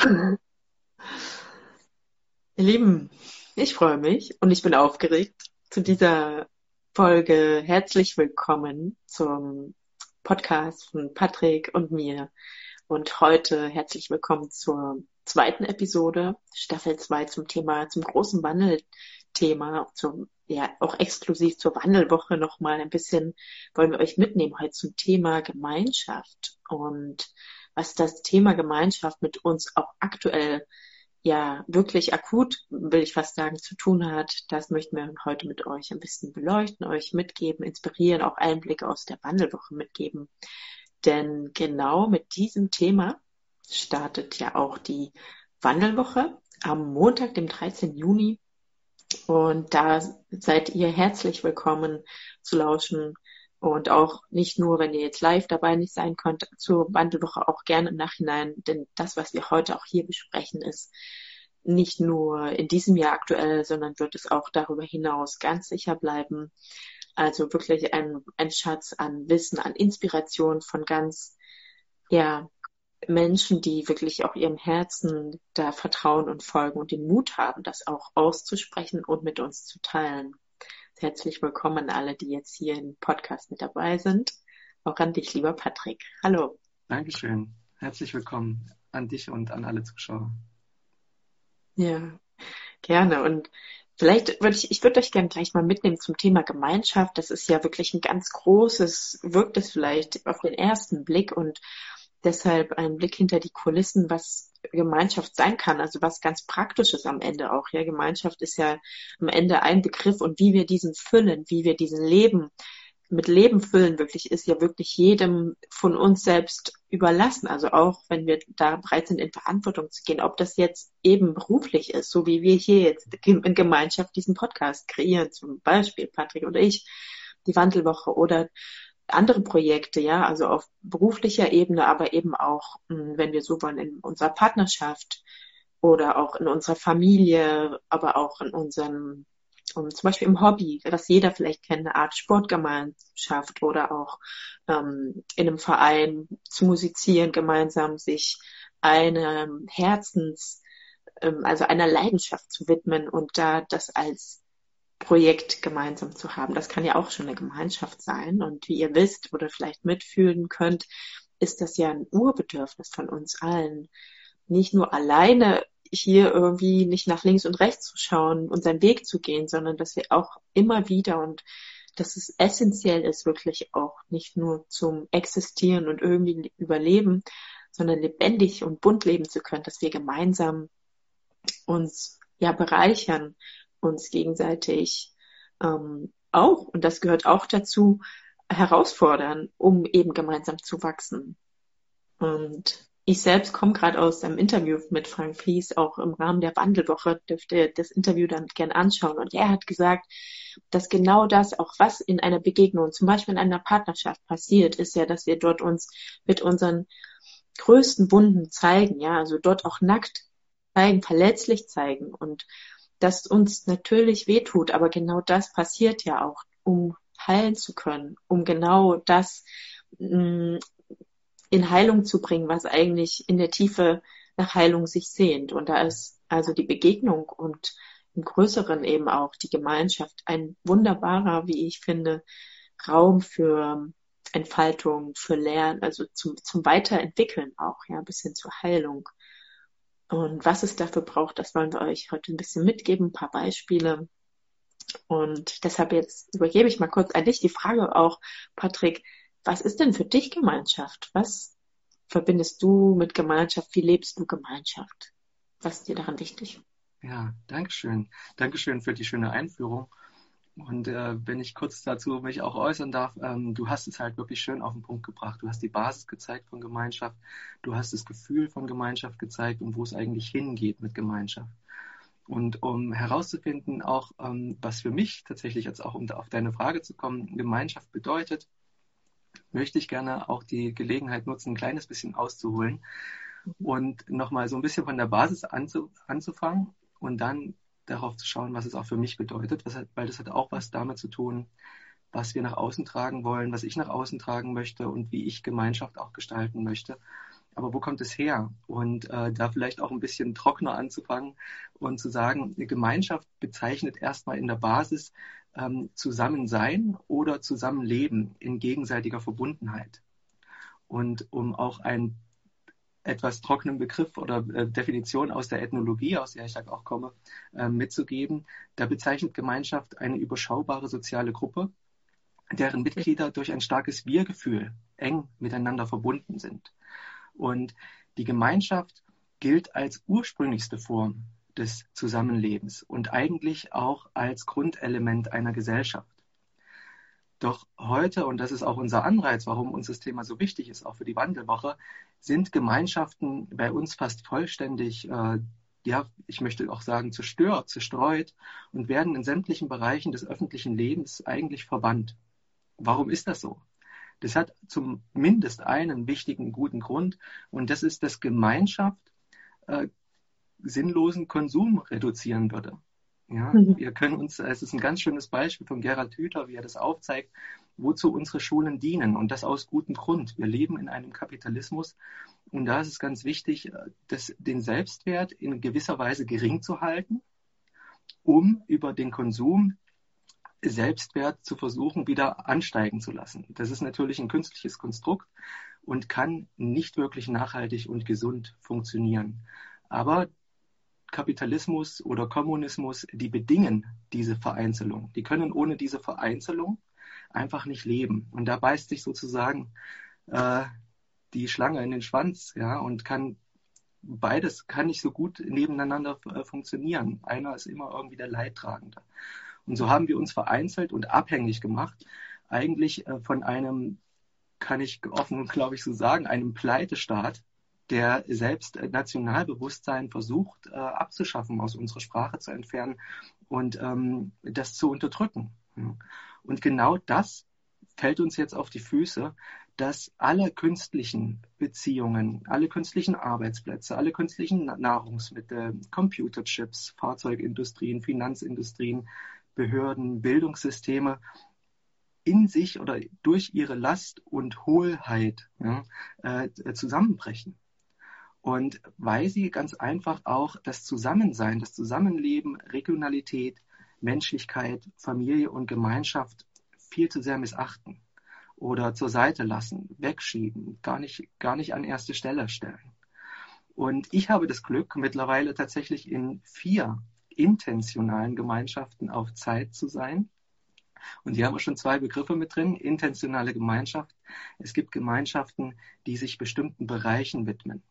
Ihr Lieben, ich freue mich und ich bin aufgeregt zu dieser Folge. Herzlich willkommen zum Podcast von Patrick und mir. Und heute herzlich willkommen zur zweiten Episode, Staffel 2 zum Thema, zum großen Wandelthema, zum, ja, auch exklusiv zur Wandelwoche nochmal ein bisschen wollen wir euch mitnehmen heute zum Thema Gemeinschaft und was das Thema Gemeinschaft mit uns auch aktuell ja wirklich akut, will ich fast sagen, zu tun hat. Das möchten wir heute mit euch ein bisschen beleuchten, euch mitgeben, inspirieren, auch Einblicke aus der Wandelwoche mitgeben. Denn genau mit diesem Thema startet ja auch die Wandelwoche am Montag, dem 13. Juni. Und da seid ihr herzlich willkommen zu lauschen, und auch nicht nur, wenn ihr jetzt live dabei nicht sein könnt, zur Wandelwoche auch gerne im Nachhinein, denn das, was wir heute auch hier besprechen, ist nicht nur in diesem Jahr aktuell, sondern wird es auch darüber hinaus ganz sicher bleiben. Also wirklich ein, ein Schatz an Wissen, an Inspiration von ganz, ja, Menschen, die wirklich auch ihrem Herzen da vertrauen und folgen und den Mut haben, das auch auszusprechen und mit uns zu teilen. Herzlich willkommen alle, die jetzt hier im Podcast mit dabei sind. Auch an dich, lieber Patrick. Hallo. Dankeschön. Herzlich willkommen an dich und an alle Zuschauer. Ja, gerne. Und vielleicht würde ich, ich würde euch gerne gleich mal mitnehmen zum Thema Gemeinschaft. Das ist ja wirklich ein ganz großes, wirkt es vielleicht auf den ersten Blick und deshalb ein Blick hinter die Kulissen, was Gemeinschaft sein kann, also was ganz Praktisches am Ende auch. Ja, Gemeinschaft ist ja am Ende ein Begriff und wie wir diesen füllen, wie wir diesen Leben mit Leben füllen wirklich ist ja wirklich jedem von uns selbst überlassen. Also auch wenn wir da bereit sind, in Verantwortung zu gehen, ob das jetzt eben beruflich ist, so wie wir hier jetzt in Gemeinschaft diesen Podcast kreieren, zum Beispiel Patrick oder ich, die Wandelwoche oder andere Projekte, ja, also auf beruflicher Ebene, aber eben auch, hm, wenn wir so wollen, in unserer Partnerschaft oder auch in unserer Familie, aber auch in unserem, um, zum Beispiel im Hobby, was jeder vielleicht kennt, eine Art Sportgemeinschaft oder auch ähm, in einem Verein zu musizieren, gemeinsam sich einem Herzens, ähm, also einer Leidenschaft zu widmen und da das als Projekt gemeinsam zu haben. Das kann ja auch schon eine Gemeinschaft sein. Und wie ihr wisst oder vielleicht mitfühlen könnt, ist das ja ein Urbedürfnis von uns allen. Nicht nur alleine hier irgendwie nicht nach links und rechts zu schauen und seinen Weg zu gehen, sondern dass wir auch immer wieder und dass es essentiell ist, wirklich auch nicht nur zum Existieren und irgendwie überleben, sondern lebendig und bunt leben zu können, dass wir gemeinsam uns ja bereichern uns gegenseitig ähm, auch, und das gehört auch dazu, herausfordern, um eben gemeinsam zu wachsen. Und ich selbst komme gerade aus einem Interview mit Frank Fies, auch im Rahmen der Wandelwoche, dürft ihr das Interview dann gern anschauen. Und er hat gesagt, dass genau das, auch was in einer Begegnung, zum Beispiel in einer Partnerschaft passiert, ist ja, dass wir dort uns mit unseren größten Wunden zeigen, ja, also dort auch nackt zeigen, verletzlich zeigen und das uns natürlich wehtut, aber genau das passiert ja auch, um heilen zu können, um genau das mh, mm, in Heilung zu bringen, was eigentlich in der Tiefe nach Heilung sich sehnt. Und da ist also die Begegnung und im Größeren eben auch die Gemeinschaft ein wunderbarer, wie ich finde, Raum für Entfaltung, für Lernen, also zum, zum Weiterentwickeln auch, ja, bis hin zur Heilung. Und was es dafür braucht, das wollen wir euch heute ein bisschen mitgeben, ein paar Beispiele. Und deshalb jetzt übergebe ich mal kurz an dich die Frage auch, Patrick, was ist denn für dich Gemeinschaft? Was verbindest du mit Gemeinschaft? Wie lebst du Gemeinschaft? Was ist dir daran wichtig? Ja, Dankeschön. Dankeschön für die schöne Einführung. Und äh, wenn ich kurz dazu mich auch äußern darf, ähm, du hast es halt wirklich schön auf den Punkt gebracht. Du hast die Basis gezeigt von Gemeinschaft, du hast das Gefühl von Gemeinschaft gezeigt und wo es eigentlich hingeht mit Gemeinschaft. Und um herauszufinden, auch ähm, was für mich tatsächlich jetzt auch, um auf deine Frage zu kommen, Gemeinschaft bedeutet, möchte ich gerne auch die Gelegenheit nutzen, ein kleines bisschen auszuholen und nochmal so ein bisschen von der Basis anzu, anzufangen und dann darauf zu schauen, was es auch für mich bedeutet, hat, weil das hat auch was damit zu tun, was wir nach außen tragen wollen, was ich nach außen tragen möchte und wie ich Gemeinschaft auch gestalten möchte. aber wo kommt es her? Und äh, da vielleicht auch ein bisschen trockener anzufangen und zu sagen, eine Gemeinschaft bezeichnet erstmal in der Basis ähm, Zusammensein oder Zusammenleben in gegenseitiger Verbundenheit. Und um auch einen etwas trockenen Begriff oder äh, Definition aus der Ethnologie, aus der ich auch komme, äh, mitzugeben, da bezeichnet Gemeinschaft eine überschaubare soziale Gruppe, deren Mitglieder durch ein starkes Wir-Gefühl eng miteinander verbunden sind. Und die Gemeinschaft gilt als ursprünglichste Form des Zusammenlebens und eigentlich auch als Grundelement einer Gesellschaft. Doch heute, und das ist auch unser Anreiz, warum uns das Thema so wichtig ist, auch für die Wandelwoche, sind Gemeinschaften bei uns fast vollständig, äh, ja, ich möchte auch sagen, zerstört, zerstreut und werden in sämtlichen Bereichen des öffentlichen Lebens eigentlich verbannt. Warum ist das so? Das hat zumindest einen wichtigen, guten Grund und das ist, dass Gemeinschaft äh, sinnlosen Konsum reduzieren würde. Ja, mhm. wir können uns, es ist ein ganz schönes Beispiel von Gerald Hüther, wie er das aufzeigt, wozu unsere Schulen dienen und das aus gutem Grund. Wir leben in einem Kapitalismus und da ist es ganz wichtig, das, den Selbstwert in gewisser Weise gering zu halten, um über den Konsum Selbstwert zu versuchen, wieder ansteigen zu lassen. Das ist natürlich ein künstliches Konstrukt und kann nicht wirklich nachhaltig und gesund funktionieren. Aber Kapitalismus oder Kommunismus, die bedingen diese Vereinzelung. Die können ohne diese Vereinzelung einfach nicht leben. Und da beißt sich sozusagen äh, die Schlange in den Schwanz, ja, und kann beides kann nicht so gut nebeneinander äh, funktionieren. Einer ist immer irgendwie der Leidtragende. Und so haben wir uns vereinzelt und abhängig gemacht, eigentlich äh, von einem, kann ich offen, glaube ich, so sagen, einem Pleitestaat, der selbst Nationalbewusstsein versucht äh, abzuschaffen, aus unserer Sprache zu entfernen und ähm, das zu unterdrücken. Und genau das fällt uns jetzt auf die Füße, dass alle künstlichen Beziehungen, alle künstlichen Arbeitsplätze, alle künstlichen Nahrungsmittel, Computerchips, Fahrzeugindustrien, Finanzindustrien, Behörden, Bildungssysteme in sich oder durch ihre Last und Hohlheit ja, äh, zusammenbrechen. Und weil sie ganz einfach auch das Zusammensein, das Zusammenleben, Regionalität, Menschlichkeit, Familie und Gemeinschaft viel zu sehr missachten oder zur Seite lassen, wegschieben, gar nicht, gar nicht an erste Stelle stellen. Und ich habe das Glück, mittlerweile tatsächlich in vier intentionalen Gemeinschaften auf Zeit zu sein. Und hier haben wir schon zwei Begriffe mit drin. Intentionale Gemeinschaft. Es gibt Gemeinschaften, die sich bestimmten Bereichen widmen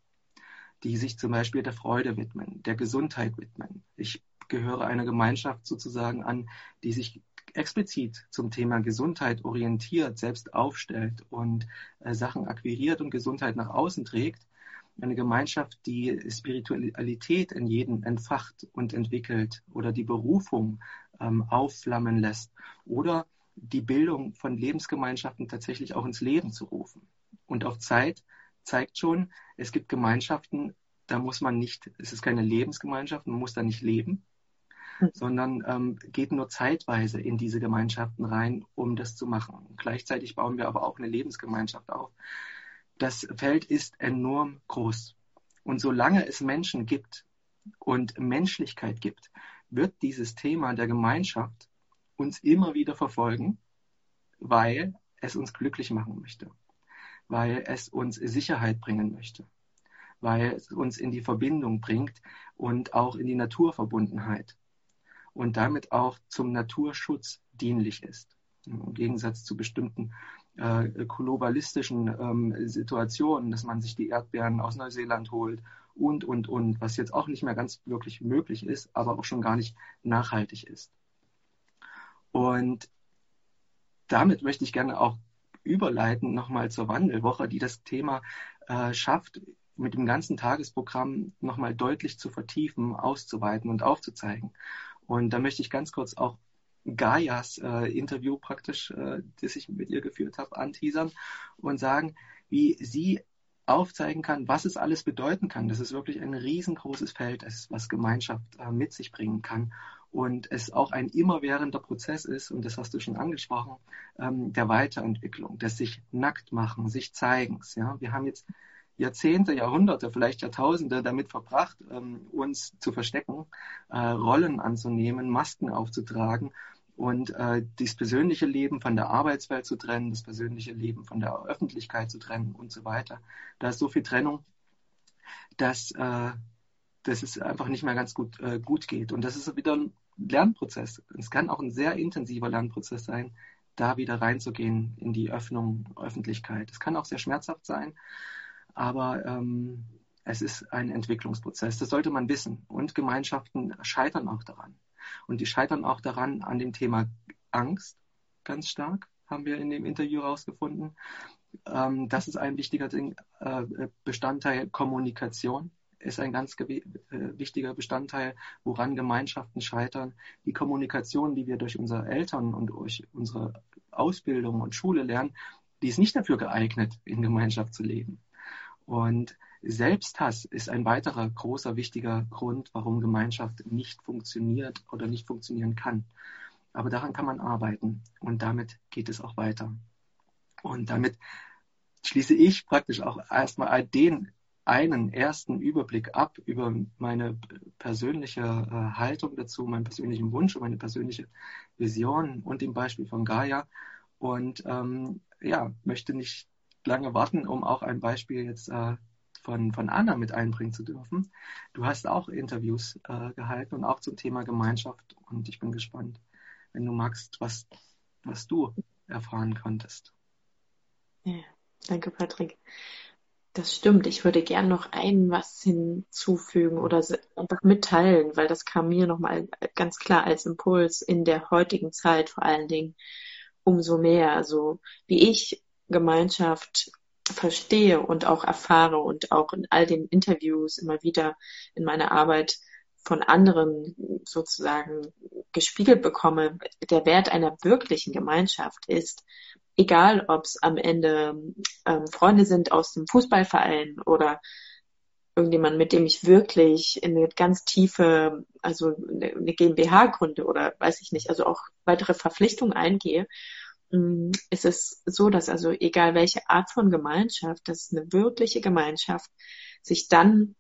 die sich zum Beispiel der Freude widmen, der Gesundheit widmen. Ich gehöre einer Gemeinschaft sozusagen an, die sich explizit zum Thema Gesundheit orientiert, selbst aufstellt und äh, Sachen akquiriert und Gesundheit nach außen trägt. Eine Gemeinschaft, die Spiritualität in jedem entfacht und entwickelt oder die Berufung ähm, aufflammen lässt oder die Bildung von Lebensgemeinschaften tatsächlich auch ins Leben zu rufen. Und auf Zeit zeigt schon, es gibt Gemeinschaften, da muss man nicht, es ist keine Lebensgemeinschaft, man muss da nicht leben, mhm. sondern ähm, geht nur zeitweise in diese Gemeinschaften rein, um das zu machen. Gleichzeitig bauen wir aber auch eine Lebensgemeinschaft auf. Das Feld ist enorm groß. Und solange es Menschen gibt und Menschlichkeit gibt, wird dieses Thema der Gemeinschaft uns immer wieder verfolgen, weil es uns glücklich machen möchte weil es uns Sicherheit bringen möchte, weil es uns in die Verbindung bringt und auch in die Naturverbundenheit und damit auch zum Naturschutz dienlich ist. Im Gegensatz zu bestimmten äh, globalistischen ähm, Situationen, dass man sich die Erdbeeren aus Neuseeland holt und, und, und, was jetzt auch nicht mehr ganz wirklich möglich ist, aber auch schon gar nicht nachhaltig ist. Und damit möchte ich gerne auch überleiten nochmal zur Wandelwoche, die das Thema äh, schafft, mit dem ganzen Tagesprogramm nochmal deutlich zu vertiefen, auszuweiten und aufzuzeigen. Und da möchte ich ganz kurz auch Gaias äh, Interview praktisch, äh, das ich mit ihr geführt habe, anteasern und sagen, wie sie aufzeigen kann, was es alles bedeuten kann. Das ist wirklich ein riesengroßes Feld ist, was Gemeinschaft äh, mit sich bringen kann und es auch ein immerwährender Prozess ist, und das hast du schon angesprochen, ähm, der Weiterentwicklung, des sich nackt machen, sich zeigens. Ja? Wir haben jetzt Jahrzehnte, Jahrhunderte, vielleicht Jahrtausende damit verbracht, ähm, uns zu verstecken, äh, Rollen anzunehmen, Masken aufzutragen und äh, das persönliche Leben von der Arbeitswelt zu trennen, das persönliche Leben von der Öffentlichkeit zu trennen und so weiter. Da ist so viel Trennung, dass, äh, dass es einfach nicht mehr ganz gut, äh, gut geht. Und das ist wieder ein Lernprozess. Es kann auch ein sehr intensiver Lernprozess sein, da wieder reinzugehen in die Öffnung, Öffentlichkeit. Es kann auch sehr schmerzhaft sein, aber ähm, es ist ein Entwicklungsprozess. Das sollte man wissen. Und Gemeinschaften scheitern auch daran. Und die scheitern auch daran an dem Thema Angst ganz stark, haben wir in dem Interview herausgefunden. Ähm, das ist ein wichtiger Ding, äh, Bestandteil Kommunikation ist ein ganz äh, wichtiger Bestandteil, woran Gemeinschaften scheitern. Die Kommunikation, die wir durch unsere Eltern und durch unsere Ausbildung und Schule lernen, die ist nicht dafür geeignet, in Gemeinschaft zu leben. Und Selbsthass ist ein weiterer großer, wichtiger Grund, warum Gemeinschaft nicht funktioniert oder nicht funktionieren kann. Aber daran kann man arbeiten und damit geht es auch weiter. Und damit schließe ich praktisch auch erstmal den einen ersten Überblick ab über meine persönliche äh, Haltung dazu, meinen persönlichen Wunsch und meine persönliche Vision und dem Beispiel von Gaia. Und ähm, ja, möchte nicht lange warten, um auch ein Beispiel jetzt äh, von, von Anna mit einbringen zu dürfen. Du hast auch Interviews äh, gehalten und auch zum Thema Gemeinschaft und ich bin gespannt, wenn du magst, was, was du erfahren konntest. Ja, danke, Patrick. Das stimmt. Ich würde gern noch ein was hinzufügen oder einfach mitteilen, weil das kam mir nochmal ganz klar als Impuls in der heutigen Zeit vor allen Dingen umso mehr. Also wie ich Gemeinschaft verstehe und auch erfahre und auch in all den Interviews immer wieder in meiner Arbeit von anderen sozusagen gespiegelt bekomme, der Wert einer wirklichen Gemeinschaft ist, egal ob es am Ende ähm, Freunde sind aus dem Fußballverein oder irgendjemand, mit dem ich wirklich in eine ganz tiefe, also eine GmbH gründe oder weiß ich nicht, also auch weitere Verpflichtungen eingehe, ist es so, dass also egal welche Art von Gemeinschaft, dass eine wirkliche Gemeinschaft sich dann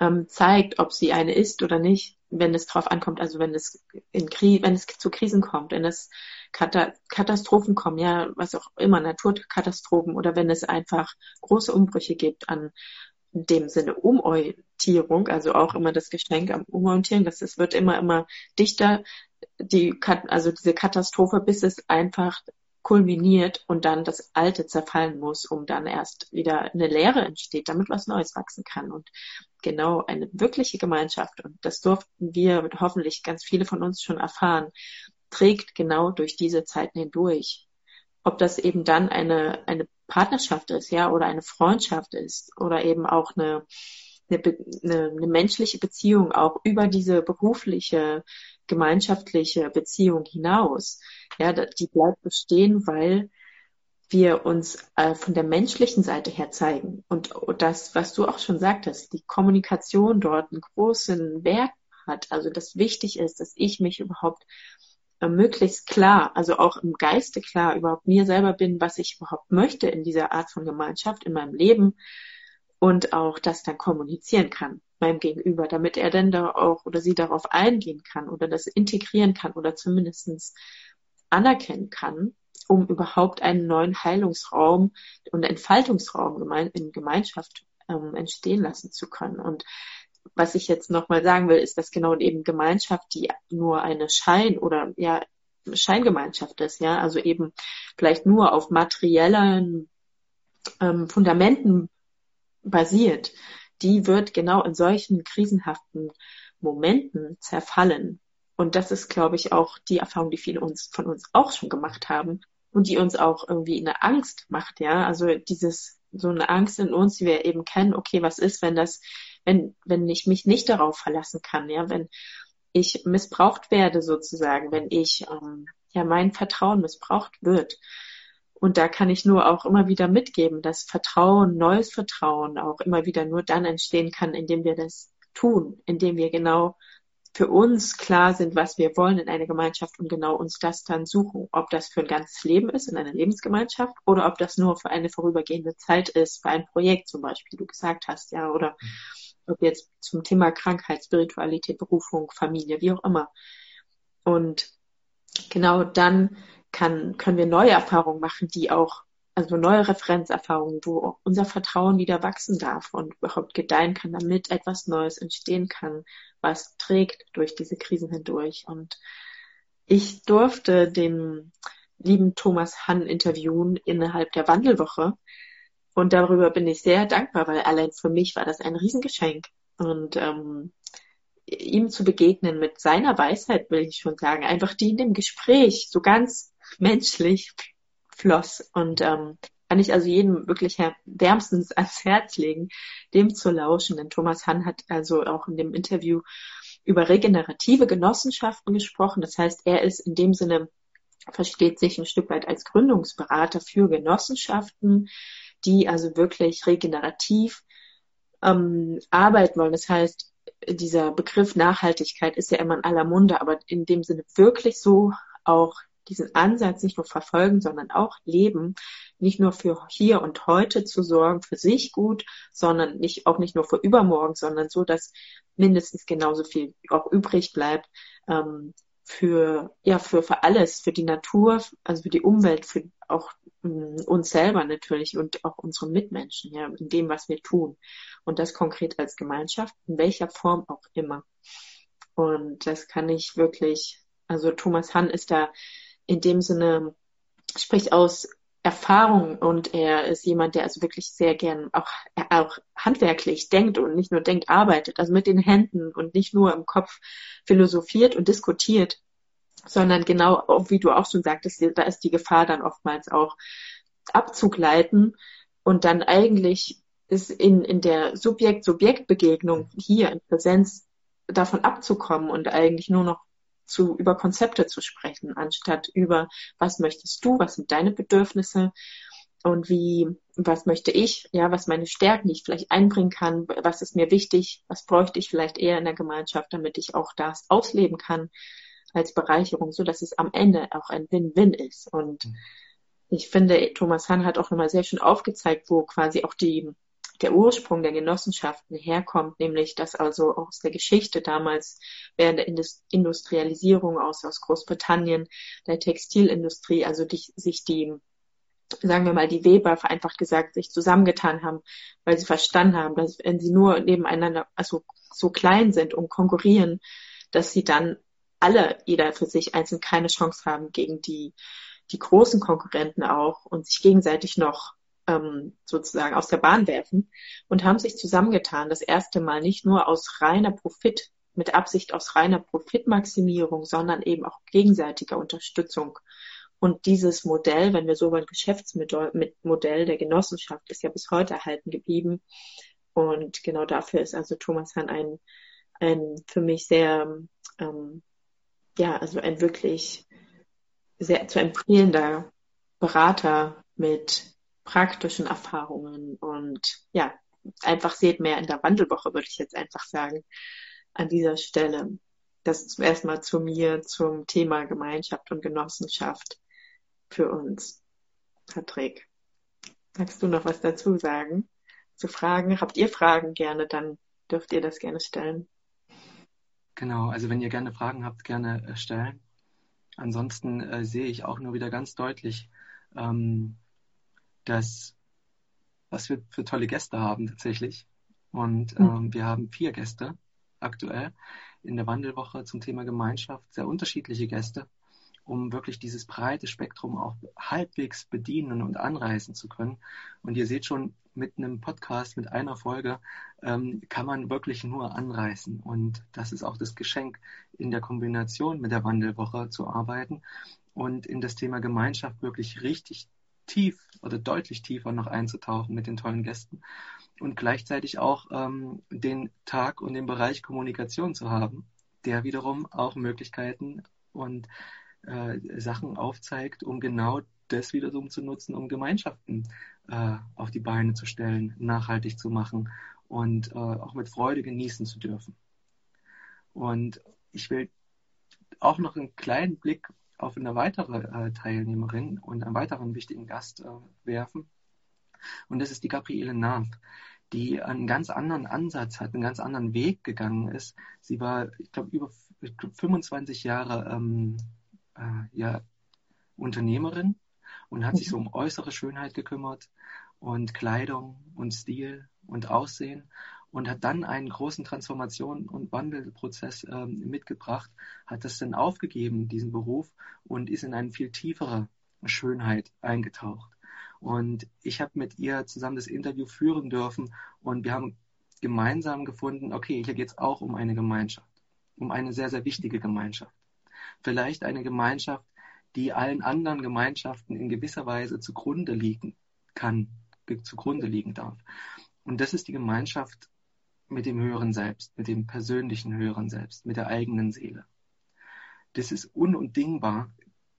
ähm, zeigt, ob sie eine ist oder nicht, wenn es drauf ankommt, also wenn es in Kri wenn es zu Krisen kommt, wenn es Katastrophen kommen, ja, was auch immer, Naturkatastrophen oder wenn es einfach große Umbrüche gibt an dem Sinne Umorientierung, also auch immer das Geschenk am Umorientieren, dass es wird immer, immer dichter, die, also diese Katastrophe, bis es einfach kulminiert und dann das Alte zerfallen muss, um dann erst wieder eine Leere entsteht, damit was Neues wachsen kann. Und genau eine wirkliche Gemeinschaft, und das durften wir hoffentlich ganz viele von uns schon erfahren, trägt genau durch diese Zeiten hindurch. Ob das eben dann eine, eine Partnerschaft ist, ja, oder eine Freundschaft ist, oder eben auch eine, eine, eine, eine menschliche Beziehung, auch über diese berufliche, gemeinschaftliche Beziehung hinaus. Ja, die bleibt bestehen, weil wir uns äh, von der menschlichen Seite her zeigen. Und, das, was du auch schon sagtest, die Kommunikation dort einen großen Wert hat. Also, dass wichtig ist, dass ich mich überhaupt äh, möglichst klar, also auch im Geiste klar überhaupt mir selber bin, was ich überhaupt möchte in dieser Art von Gemeinschaft in meinem Leben und auch das dann kommunizieren kann meinem Gegenüber, damit er dann da auch oder sie darauf eingehen kann oder das integrieren kann oder zumindestens anerkennen kann, um überhaupt einen neuen Heilungsraum und Entfaltungsraum in Gemeinschaft ähm, entstehen lassen zu können. Und was ich jetzt nochmal sagen will, ist, dass genau eben Gemeinschaft, die nur eine Schein- oder ja, Scheingemeinschaft ist, ja, also eben vielleicht nur auf materiellen ähm, Fundamenten basiert, die wird genau in solchen krisenhaften Momenten zerfallen. Und das ist, glaube ich, auch die Erfahrung, die viele uns, von uns auch schon gemacht haben und die uns auch irgendwie eine Angst macht, ja. Also dieses, so eine Angst in uns, die wir eben kennen, okay, was ist, wenn das wenn, wenn ich mich nicht darauf verlassen kann, ja, wenn ich missbraucht werde sozusagen, wenn ich ähm, ja mein Vertrauen missbraucht wird. Und da kann ich nur auch immer wieder mitgeben, dass Vertrauen, neues Vertrauen auch immer wieder nur dann entstehen kann, indem wir das tun, indem wir genau für uns klar sind, was wir wollen in einer Gemeinschaft und genau uns das dann suchen, ob das für ein ganzes Leben ist in einer Lebensgemeinschaft oder ob das nur für eine vorübergehende Zeit ist, für ein Projekt zum Beispiel, wie du gesagt hast, ja, oder ob jetzt zum Thema Krankheit, Spiritualität, Berufung, Familie, wie auch immer. Und genau dann kann, können wir neue Erfahrungen machen, die auch also neue Referenzerfahrungen, wo unser Vertrauen wieder wachsen darf und überhaupt gedeihen kann, damit etwas Neues entstehen kann, was trägt durch diese Krisen hindurch. Und ich durfte den lieben Thomas Hann interviewen innerhalb der Wandelwoche. Und darüber bin ich sehr dankbar, weil allein für mich war das ein Riesengeschenk. Und ähm, ihm zu begegnen mit seiner Weisheit, will ich schon sagen, einfach die in dem Gespräch so ganz menschlich floss. Und ähm, kann ich also jedem wirklich wärmstens ans Herz legen, dem zu lauschen. Denn Thomas Hann hat also auch in dem Interview über regenerative Genossenschaften gesprochen. Das heißt, er ist in dem Sinne, versteht sich ein Stück weit als Gründungsberater für Genossenschaften, die also wirklich regenerativ ähm, arbeiten wollen. Das heißt, dieser Begriff Nachhaltigkeit ist ja immer in aller Munde, aber in dem Sinne wirklich so auch diesen Ansatz nicht nur verfolgen, sondern auch leben, nicht nur für hier und heute zu sorgen, für sich gut, sondern nicht, auch nicht nur für übermorgen, sondern so, dass mindestens genauso viel auch übrig bleibt, ähm, für, ja, für, für alles, für die Natur, also für die Umwelt, für auch ähm, uns selber natürlich und auch unsere Mitmenschen, ja, in dem, was wir tun. Und das konkret als Gemeinschaft, in welcher Form auch immer. Und das kann ich wirklich, also Thomas Hann ist da in dem Sinne spricht aus Erfahrung und er ist jemand, der also wirklich sehr gern auch, auch handwerklich denkt und nicht nur denkt, arbeitet, also mit den Händen und nicht nur im Kopf philosophiert und diskutiert, sondern genau, wie du auch schon sagtest, da ist die Gefahr dann oftmals auch abzugleiten und dann eigentlich ist in, in der Subjekt-Subjekt-Begegnung hier in Präsenz davon abzukommen und eigentlich nur noch zu, über Konzepte zu sprechen, anstatt über, was möchtest du, was sind deine Bedürfnisse und wie, was möchte ich, ja, was meine Stärken, die ich vielleicht einbringen kann, was ist mir wichtig, was bräuchte ich vielleicht eher in der Gemeinschaft, damit ich auch das ausleben kann als Bereicherung, so dass es am Ende auch ein Win-Win ist. Und mhm. ich finde, Thomas Hahn hat auch nochmal sehr schön aufgezeigt, wo quasi auch die der Ursprung der Genossenschaften herkommt, nämlich dass also aus der Geschichte damals während der Industrialisierung aus, aus Großbritannien, der Textilindustrie, also die, sich die, sagen wir mal, die Weber vereinfacht gesagt, sich zusammengetan haben, weil sie verstanden haben, dass wenn sie nur nebeneinander, also so klein sind und konkurrieren, dass sie dann alle, jeder für sich einzeln keine Chance haben gegen die, die großen Konkurrenten auch und sich gegenseitig noch ähm, sozusagen aus der Bahn werfen und haben sich zusammengetan, das erste Mal nicht nur aus reiner Profit, mit Absicht aus reiner Profitmaximierung, sondern eben auch gegenseitiger Unterstützung. Und dieses Modell, wenn wir so wollen, Geschäftsmodell der Genossenschaft ist ja bis heute erhalten geblieben. Und genau dafür ist also Thomas Hahn ein, ein für mich sehr, ähm, ja, also ein wirklich sehr zu empfehlender Berater mit praktischen Erfahrungen und ja, einfach seht mehr in der Wandelwoche, würde ich jetzt einfach sagen, an dieser Stelle. Das zum ersten Mal zu mir zum Thema Gemeinschaft und Genossenschaft für uns. Patrick, magst du noch was dazu sagen? Zu Fragen? Habt ihr Fragen gerne, dann dürft ihr das gerne stellen. Genau, also wenn ihr gerne Fragen habt, gerne äh, stellen. Ansonsten äh, sehe ich auch nur wieder ganz deutlich, ähm, dass was wir für tolle Gäste haben tatsächlich. Und mhm. ähm, wir haben vier Gäste aktuell in der Wandelwoche zum Thema Gemeinschaft, sehr unterschiedliche Gäste, um wirklich dieses breite Spektrum auch halbwegs bedienen und anreißen zu können. Und ihr seht schon, mit einem Podcast, mit einer Folge, ähm, kann man wirklich nur anreißen. Und das ist auch das Geschenk, in der Kombination mit der Wandelwoche zu arbeiten und in das Thema Gemeinschaft wirklich richtig tief oder deutlich tiefer noch einzutauchen mit den tollen Gästen und gleichzeitig auch ähm, den Tag und den Bereich Kommunikation zu haben, der wiederum auch Möglichkeiten und äh, Sachen aufzeigt, um genau das wiederum zu nutzen, um Gemeinschaften äh, auf die Beine zu stellen, nachhaltig zu machen und äh, auch mit Freude genießen zu dürfen. Und ich will auch noch einen kleinen Blick auf eine weitere äh, Teilnehmerin und einen weiteren wichtigen Gast äh, werfen. Und das ist die Gabriele Nath, die einen ganz anderen Ansatz hat, einen ganz anderen Weg gegangen ist. Sie war, ich glaube, über ich glaub, 25 Jahre ähm, äh, ja, Unternehmerin und hat sich so um äußere Schönheit gekümmert und Kleidung und Stil und Aussehen und hat dann einen großen Transformation- und Wandelprozess ähm, mitgebracht, hat das dann aufgegeben, diesen Beruf, und ist in eine viel tiefere Schönheit eingetaucht. Und ich habe mit ihr zusammen das Interview führen dürfen und wir haben gemeinsam gefunden, okay, hier geht es auch um eine Gemeinschaft, um eine sehr, sehr wichtige Gemeinschaft. Vielleicht eine Gemeinschaft, die allen anderen Gemeinschaften in gewisser Weise zugrunde liegen kann, zugrunde liegen darf. Und das ist die Gemeinschaft mit dem höheren Selbst, mit dem persönlichen höheren Selbst, mit der eigenen Seele. Das ist unundingbar,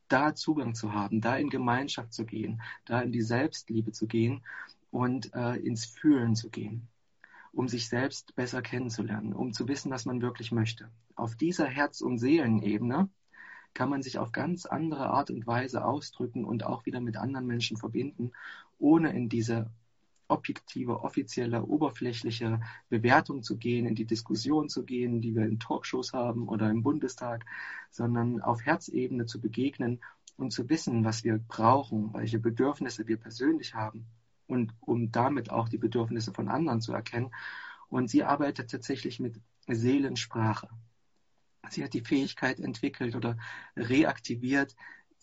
da Zugang zu haben, da in Gemeinschaft zu gehen, da in die Selbstliebe zu gehen und äh, ins Fühlen zu gehen, um sich selbst besser kennenzulernen, um zu wissen, was man wirklich möchte. Auf dieser Herz- und Seelenebene kann man sich auf ganz andere Art und Weise ausdrücken und auch wieder mit anderen Menschen verbinden, ohne in diese objektive, offizielle, oberflächliche Bewertung zu gehen, in die Diskussion zu gehen, die wir in Talkshows haben oder im Bundestag, sondern auf Herzebene zu begegnen und zu wissen, was wir brauchen, welche Bedürfnisse wir persönlich haben und um damit auch die Bedürfnisse von anderen zu erkennen. Und sie arbeitet tatsächlich mit Seelensprache. Sie hat die Fähigkeit entwickelt oder reaktiviert,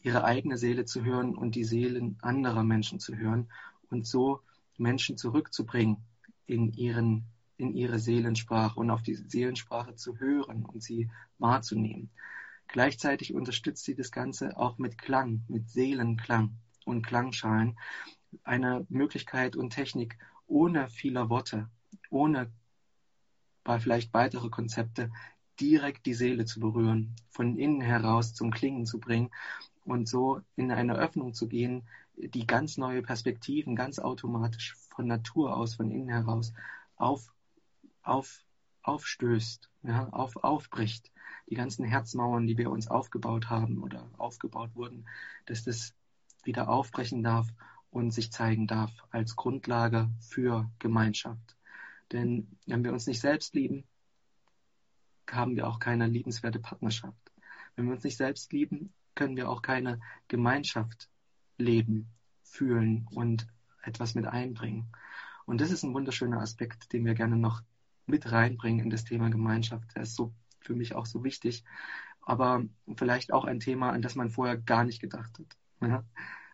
ihre eigene Seele zu hören und die Seelen anderer Menschen zu hören und so Menschen zurückzubringen in, ihren, in ihre Seelensprache und auf die Seelensprache zu hören und sie wahrzunehmen. Gleichzeitig unterstützt sie das Ganze auch mit Klang, mit Seelenklang und Klangschalen. Eine Möglichkeit und Technik ohne vieler Worte, ohne vielleicht weitere Konzepte, direkt die Seele zu berühren, von innen heraus zum Klingen zu bringen und so in eine Öffnung zu gehen, die ganz neue Perspektiven ganz automatisch von Natur aus, von innen heraus auf, auf, aufstößt, ja, auf, aufbricht. Die ganzen Herzmauern, die wir uns aufgebaut haben oder aufgebaut wurden, dass das wieder aufbrechen darf und sich zeigen darf als Grundlage für Gemeinschaft. Denn wenn wir uns nicht selbst lieben, haben wir auch keine liebenswerte Partnerschaft. Wenn wir uns nicht selbst lieben, können wir auch keine Gemeinschaft leben, fühlen und etwas mit einbringen. Und das ist ein wunderschöner Aspekt, den wir gerne noch mit reinbringen in das Thema Gemeinschaft. Der ist so für mich auch so wichtig, aber vielleicht auch ein Thema, an das man vorher gar nicht gedacht hat. Ja?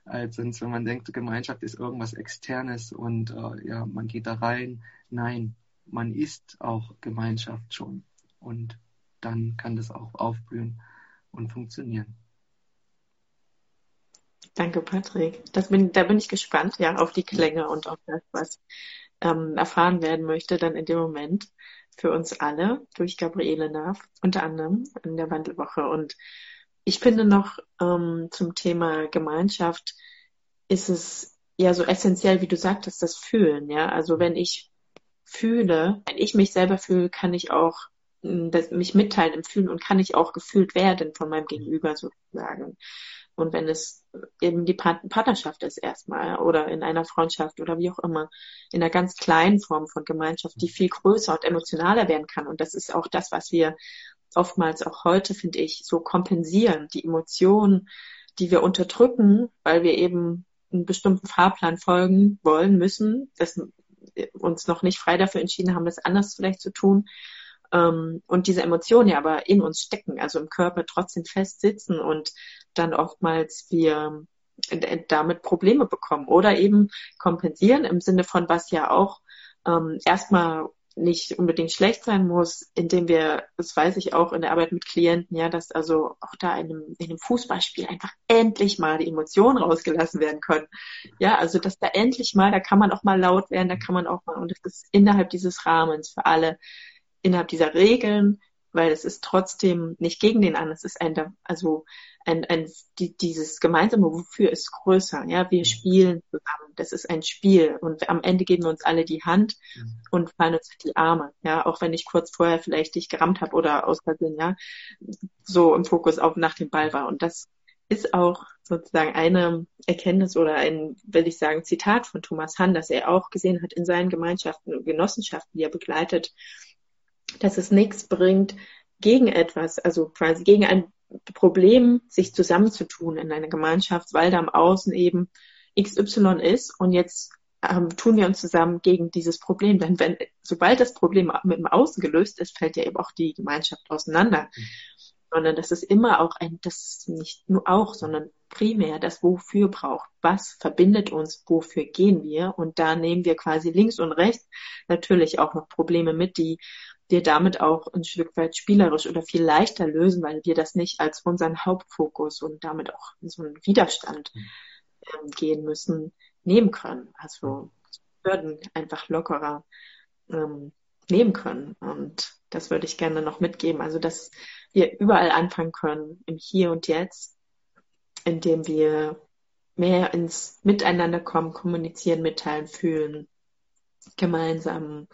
Als wenn man denkt, Gemeinschaft ist irgendwas Externes und äh, ja, man geht da rein. Nein, man ist auch Gemeinschaft schon. Und dann kann das auch aufblühen und funktionieren. Danke, Patrick. Das bin, da bin ich gespannt, ja, auf die Klänge und auf das, was ähm, erfahren werden möchte, dann in dem Moment für uns alle durch Gabriele Naff, unter anderem in der Wandelwoche. Und ich finde noch ähm, zum Thema Gemeinschaft ist es ja so essentiell, wie du sagtest, das Fühlen, ja. Also wenn ich fühle, wenn ich mich selber fühle, kann ich auch hm, das, mich mitteilen im Fühlen und kann ich auch gefühlt werden von meinem Gegenüber sozusagen. Und wenn es eben die Partnerschaft ist erstmal oder in einer Freundschaft oder wie auch immer, in einer ganz kleinen Form von Gemeinschaft, die viel größer und emotionaler werden kann. Und das ist auch das, was wir oftmals auch heute, finde ich, so kompensieren. Die Emotionen, die wir unterdrücken, weil wir eben einen bestimmten Fahrplan folgen wollen, müssen, das uns noch nicht frei dafür entschieden haben, das anders vielleicht zu tun. Ähm, und diese Emotionen ja aber in uns stecken, also im Körper trotzdem fest sitzen und dann oftmals wir damit Probleme bekommen oder eben kompensieren im Sinne von, was ja auch ähm, erstmal nicht unbedingt schlecht sein muss, indem wir, das weiß ich auch in der Arbeit mit Klienten, ja, dass also auch da in einem, in einem Fußballspiel einfach endlich mal die Emotionen rausgelassen werden können. Ja, also dass da endlich mal, da kann man auch mal laut werden, da kann man auch mal, und das ist innerhalb dieses Rahmens für alle, innerhalb dieser Regeln, weil es ist trotzdem nicht gegen den anderen, es ist ein, also ein, ein, die, dieses gemeinsame Wofür ist größer. Ja, wir spielen zusammen. Das ist ein Spiel. Und am Ende geben wir uns alle die Hand mhm. und fallen uns die Arme. Ja, auch wenn ich kurz vorher vielleicht dich gerammt habe oder aus Versehen, ja, so im Fokus auf nach dem Ball war. Und das ist auch sozusagen eine Erkenntnis oder ein, will ich sagen, Zitat von Thomas Hahn, dass er auch gesehen hat in seinen Gemeinschaften und Genossenschaften, die er begleitet, dass es nichts bringt, gegen etwas, also quasi gegen ein Problem sich zusammenzutun in einer Gemeinschaft, weil da am Außen eben XY ist und jetzt ähm, tun wir uns zusammen gegen dieses Problem. Denn wenn, sobald das Problem mit dem Außen gelöst ist, fällt ja eben auch die Gemeinschaft auseinander. Mhm sondern das ist immer auch ein, das ist nicht nur auch, sondern primär das Wofür braucht. Was verbindet uns? Wofür gehen wir? Und da nehmen wir quasi links und rechts natürlich auch noch Probleme mit, die wir damit auch ein Stück weit spielerisch oder viel leichter lösen, weil wir das nicht als unseren Hauptfokus und damit auch in so einen Widerstand ähm, gehen müssen, nehmen können. Also Hürden einfach lockerer ähm, nehmen können. Und das würde ich gerne noch mitgeben. Also, dass wir überall anfangen können, im Hier und Jetzt, indem wir mehr ins Miteinander kommen, kommunizieren, mitteilen, fühlen, gemeinsam.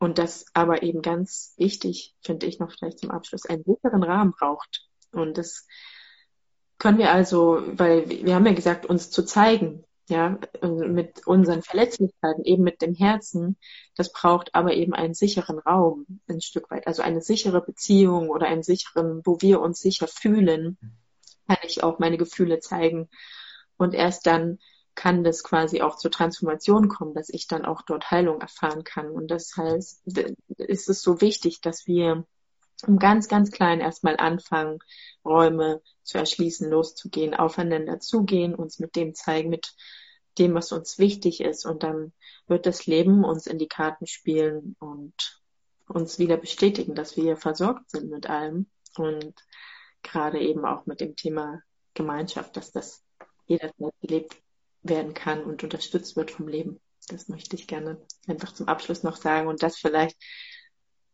Und das aber eben ganz wichtig, finde ich noch vielleicht zum Abschluss, einen sicheren Rahmen braucht. Und das können wir also, weil wir haben ja gesagt, uns zu zeigen, ja, mit unseren Verletzlichkeiten, eben mit dem Herzen, das braucht aber eben einen sicheren Raum, ein Stück weit, also eine sichere Beziehung oder einen sicheren, wo wir uns sicher fühlen, kann ich auch meine Gefühle zeigen. Und erst dann kann das quasi auch zur Transformation kommen, dass ich dann auch dort Heilung erfahren kann. Und das heißt, ist es so wichtig, dass wir im ganz, ganz klein erstmal anfangen, Räume zu erschließen, loszugehen, aufeinander zugehen, uns mit dem zeigen, mit dem, was uns wichtig ist. Und dann wird das Leben uns in die Karten spielen und uns wieder bestätigen, dass wir versorgt sind mit allem. Und gerade eben auch mit dem Thema Gemeinschaft, dass das jederzeit gelebt werden kann und unterstützt wird vom Leben. Das möchte ich gerne einfach zum Abschluss noch sagen und das vielleicht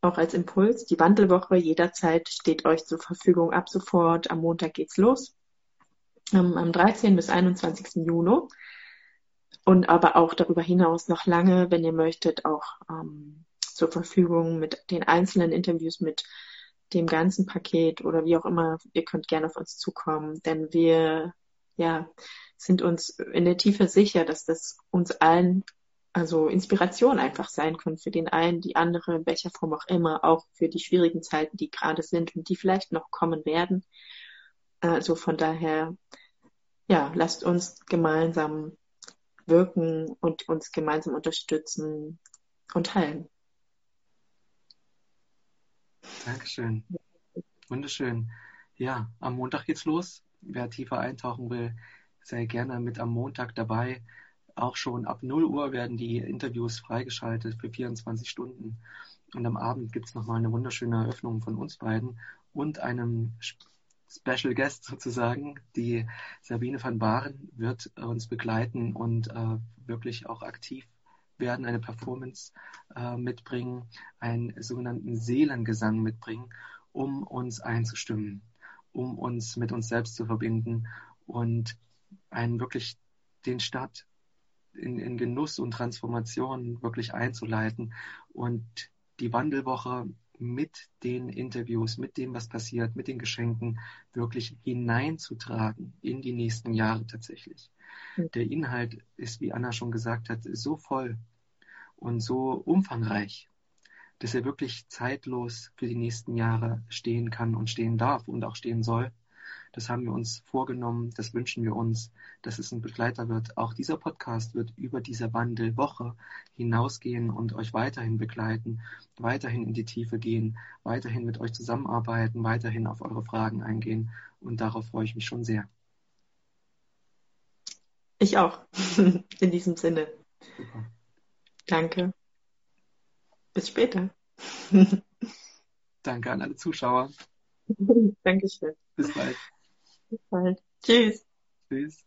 auch als Impuls. Die Wandelwoche jederzeit steht euch zur Verfügung ab sofort. Am Montag geht's los. Am 13. bis 21. Juni und aber auch darüber hinaus noch lange, wenn ihr möchtet, auch ähm, zur Verfügung mit den einzelnen Interviews, mit dem ganzen Paket oder wie auch immer. Ihr könnt gerne auf uns zukommen, denn wir ja sind uns in der Tiefe sicher, dass das uns allen also Inspiration einfach sein können für den einen, die andere, in welcher Form auch immer, auch für die schwierigen Zeiten, die gerade sind und die vielleicht noch kommen werden. Also von daher, ja, lasst uns gemeinsam wirken und uns gemeinsam unterstützen und heilen. Dankeschön. Wunderschön. Ja, am Montag geht's los. Wer tiefer eintauchen will, sei gerne mit am Montag dabei. Auch schon ab 0 Uhr werden die Interviews freigeschaltet für 24 Stunden. Und am Abend gibt es nochmal eine wunderschöne Eröffnung von uns beiden und einem Special Guest sozusagen. Die Sabine van Baren wird uns begleiten und äh, wirklich auch aktiv werden, eine Performance äh, mitbringen, einen sogenannten Seelengesang mitbringen, um uns einzustimmen, um uns mit uns selbst zu verbinden und einen wirklich den Start in, in Genuss und Transformation wirklich einzuleiten und die Wandelwoche mit den Interviews, mit dem, was passiert, mit den Geschenken wirklich hineinzutragen in die nächsten Jahre tatsächlich. Mhm. Der Inhalt ist, wie Anna schon gesagt hat, so voll und so umfangreich, dass er wirklich zeitlos für die nächsten Jahre stehen kann und stehen darf und auch stehen soll. Das haben wir uns vorgenommen, das wünschen wir uns, dass es ein Begleiter wird. Auch dieser Podcast wird über diese Wandelwoche hinausgehen und euch weiterhin begleiten, weiterhin in die Tiefe gehen, weiterhin mit euch zusammenarbeiten, weiterhin auf eure Fragen eingehen. Und darauf freue ich mich schon sehr. Ich auch, in diesem Sinne. Super. Danke. Bis später. Danke an alle Zuschauer. Dankeschön. Bis bald. Bis bald. Tschüss. Tschüss.